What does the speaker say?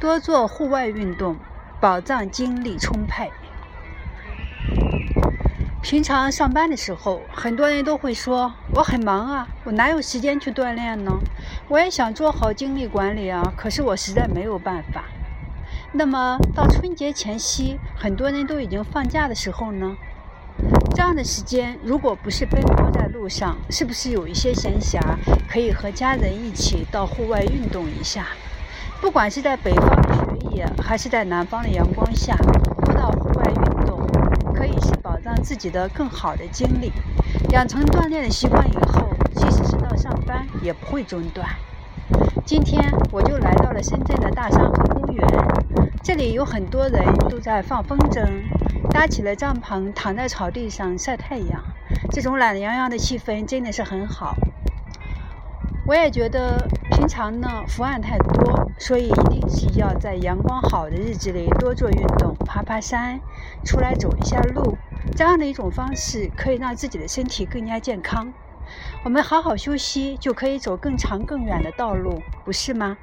多做户外运动，保障精力充沛。平常上班的时候，很多人都会说我很忙啊，我哪有时间去锻炼呢？我也想做好精力管理啊，可是我实在没有办法。那么到春节前夕，很多人都已经放假的时候呢，这样的时间如果不是奔波在路上，是不是有一些闲暇，可以和家人一起到户外运动一下？不管是在北方的雪野，还是在南方的阳光下，多到户外运动，可以是保障自己的更好的精力。养成锻炼的习惯以后，即使是到上班，也不会中断。今天我就来到了深圳的大山河公园，这里有很多人都在放风筝，搭起了帐篷，躺在草地上晒太阳。这种懒洋洋的气氛真的是很好。我也觉得平常呢伏案太多，所以一定是要在阳光好的日子里多做运动，爬爬山，出来走一下路，这样的一种方式可以让自己的身体更加健康。我们好好休息，就可以走更长更远的道路，不是吗？